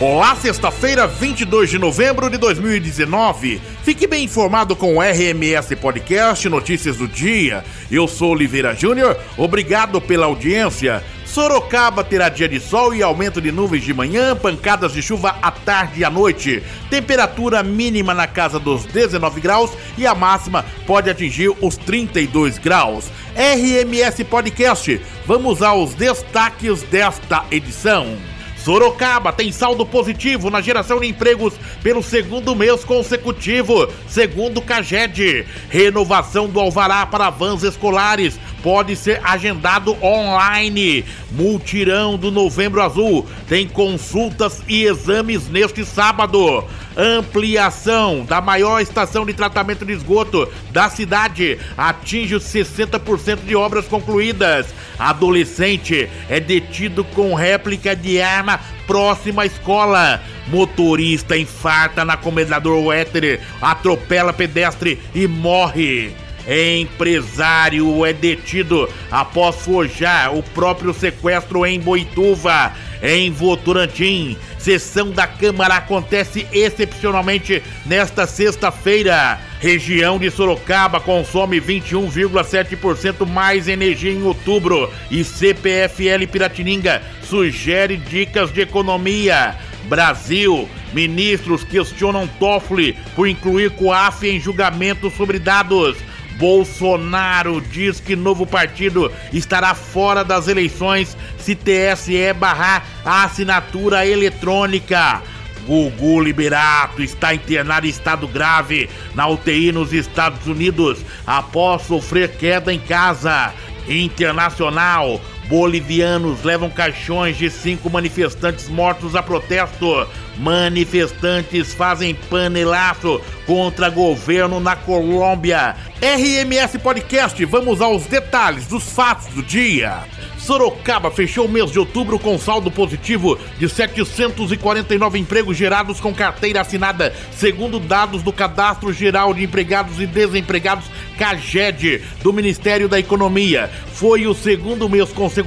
Olá, sexta-feira, 22 de novembro de 2019. Fique bem informado com o RMS Podcast Notícias do Dia. Eu sou Oliveira Júnior, obrigado pela audiência. Sorocaba terá dia de sol e aumento de nuvens de manhã, pancadas de chuva à tarde e à noite. Temperatura mínima na casa dos 19 graus e a máxima pode atingir os 32 graus. RMS Podcast, vamos aos destaques desta edição. Sorocaba tem saldo positivo na geração de empregos pelo segundo mês consecutivo, segundo Caged. Renovação do alvará para vans escolares pode ser agendado online. Multirão do Novembro Azul tem consultas e exames neste sábado. Ampliação da maior estação de tratamento de esgoto da cidade atinge os 60% de obras concluídas. Adolescente é detido com réplica de arma próxima à escola. Motorista infarta na Comendador Wetter, atropela pedestre e morre. Empresário é detido após forjar o próprio sequestro em Boituva. Em Votorantim, sessão da Câmara acontece excepcionalmente nesta sexta-feira. Região de Sorocaba consome 21,7% mais energia em outubro e CPFL Piratininga sugere dicas de economia. Brasil, ministros questionam Toffoli por incluir COAF em julgamento sobre dados. Bolsonaro diz que novo partido estará fora das eleições se TSE barrar a assinatura eletrônica. Gugu Liberato está internado em estado grave na UTI nos Estados Unidos após sofrer queda em casa. Internacional, bolivianos levam caixões de cinco manifestantes mortos a protesto. Manifestantes fazem panelaço contra governo na Colômbia. RMS Podcast, vamos aos detalhes dos fatos do dia. Sorocaba fechou o mês de outubro com saldo positivo de 749 empregos gerados com carteira assinada, segundo dados do Cadastro Geral de Empregados e Desempregados CAGED do Ministério da Economia. Foi o segundo mês consecutivo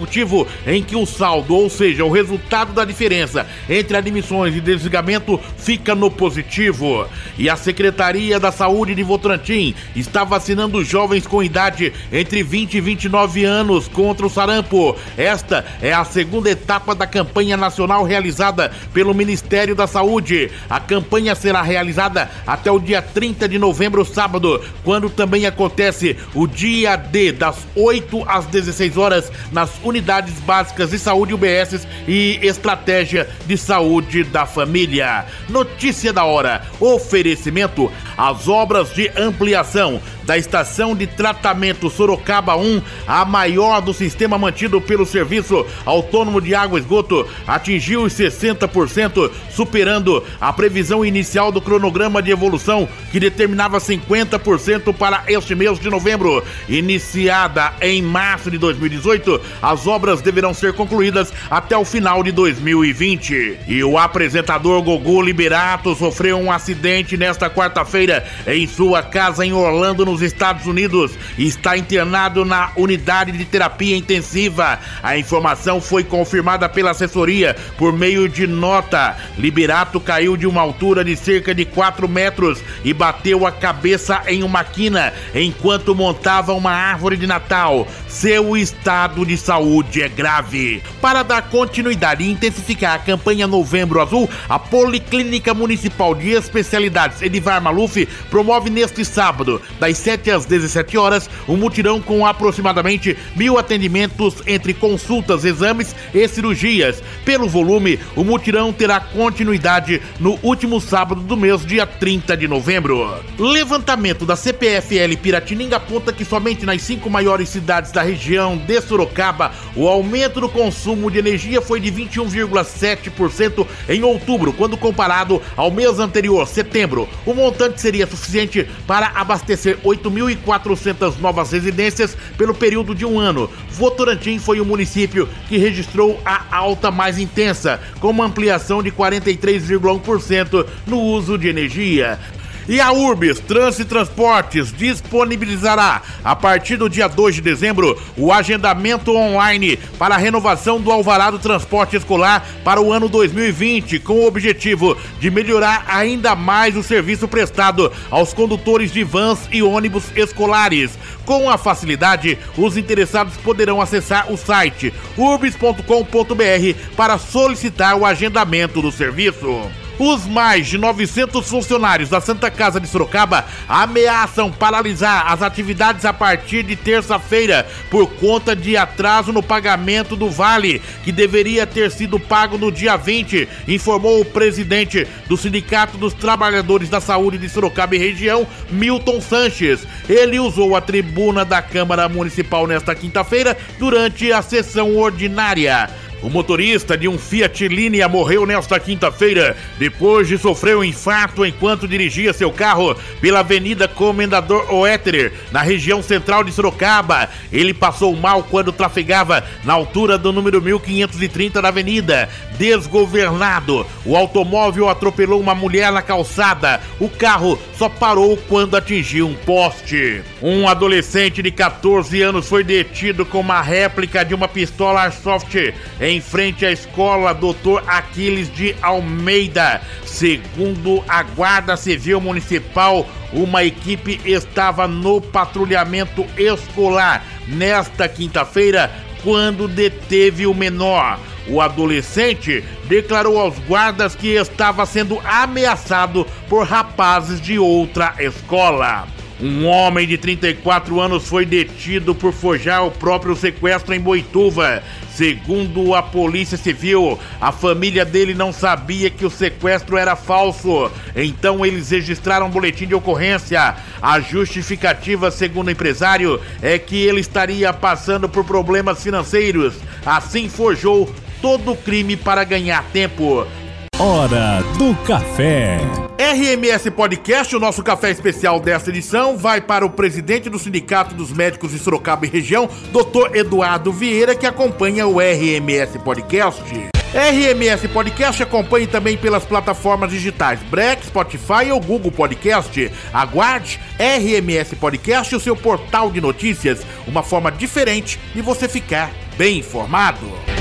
em que o saldo, ou seja, o resultado da diferença entre admissões e desligamento, fica no positivo. E a Secretaria da Saúde de Votorantim está vacinando jovens com idade entre 20 e 29 anos contra o sarampo. Esta é a segunda etapa da campanha nacional realizada pelo Ministério da Saúde. A campanha será realizada até o dia 30 de novembro, sábado, quando também acontece o dia D, das 8 às 16 horas, nas unidades básicas de saúde UBS e estratégia de saúde da família. Notícia da hora: oferecimento. As obras de ampliação da estação de tratamento Sorocaba 1, a maior do sistema mantido pelo Serviço Autônomo de Água e Esgoto, atingiu os 60%, superando a previsão inicial do cronograma de evolução que determinava 50% para este mês de novembro. Iniciada em março de 2018, as obras deverão ser concluídas até o final de 2020. E o apresentador Gogô Liberato sofreu um acidente nesta quarta-feira em sua casa em Orlando, no nos Estados Unidos e está internado na unidade de terapia intensiva. A informação foi confirmada pela assessoria por meio de nota. Liberato caiu de uma altura de cerca de 4 metros e bateu a cabeça em uma quina enquanto montava uma árvore de Natal. Seu estado de saúde é grave. Para dar continuidade e intensificar a campanha Novembro Azul, a Policlínica Municipal de Especialidades Edivar Maluf promove neste sábado, das 7 às 17 horas, um mutirão com aproximadamente mil atendimentos entre consultas, exames e cirurgias. Pelo volume, o mutirão terá continuidade no último sábado do mês, dia 30 de novembro. Levantamento da CPFL Piratininga aponta que somente nas cinco maiores cidades da região de Sorocaba, o aumento do consumo de energia foi de 21,7% em outubro, quando comparado ao mês anterior, setembro. O montante seria suficiente para abastecer 8.400 novas residências pelo período de um ano. Votorantim foi o município que registrou a alta mais intensa, com uma ampliação de 43,1% no uso de energia. E a Urbis Trans Transportes disponibilizará, a partir do dia 2 de dezembro, o agendamento online para a renovação do alvará do transporte escolar para o ano 2020, com o objetivo de melhorar ainda mais o serviço prestado aos condutores de vans e ônibus escolares. Com a facilidade, os interessados poderão acessar o site urbis.com.br para solicitar o agendamento do serviço. Os mais de 900 funcionários da Santa Casa de Sorocaba ameaçam paralisar as atividades a partir de terça-feira por conta de atraso no pagamento do vale, que deveria ter sido pago no dia 20, informou o presidente do Sindicato dos Trabalhadores da Saúde de Sorocaba e região, Milton Sanches. Ele usou a tribuna da Câmara Municipal nesta quinta-feira durante a sessão ordinária. O motorista de um Fiat Linea morreu nesta quinta-feira depois de sofrer um infarto enquanto dirigia seu carro pela Avenida Comendador Oeterer, na região central de Sorocaba. Ele passou mal quando trafegava na altura do número 1530 da avenida. Desgovernado, o automóvel atropelou uma mulher na calçada. O carro só parou quando atingiu um poste. Um adolescente de 14 anos foi detido com uma réplica de uma pistola Airsoft em em frente à escola Doutor Aquiles de Almeida. Segundo a Guarda Civil Municipal, uma equipe estava no patrulhamento escolar nesta quinta-feira quando deteve o menor. O adolescente declarou aos guardas que estava sendo ameaçado por rapazes de outra escola. Um homem de 34 anos foi detido por forjar o próprio sequestro em Boituva. Segundo a Polícia Civil, a família dele não sabia que o sequestro era falso. Então eles registraram um boletim de ocorrência. A justificativa, segundo o empresário, é que ele estaria passando por problemas financeiros. Assim forjou todo o crime para ganhar tempo. Hora do Café. RMS Podcast, o nosso café especial desta edição, vai para o presidente do Sindicato dos Médicos de Sorocaba e Região, Dr. Eduardo Vieira, que acompanha o RMS Podcast. RMS Podcast acompanhe também pelas plataformas digitais Break, Spotify ou Google Podcast. Aguarde RMS Podcast, o seu portal de notícias, uma forma diferente de você ficar bem informado.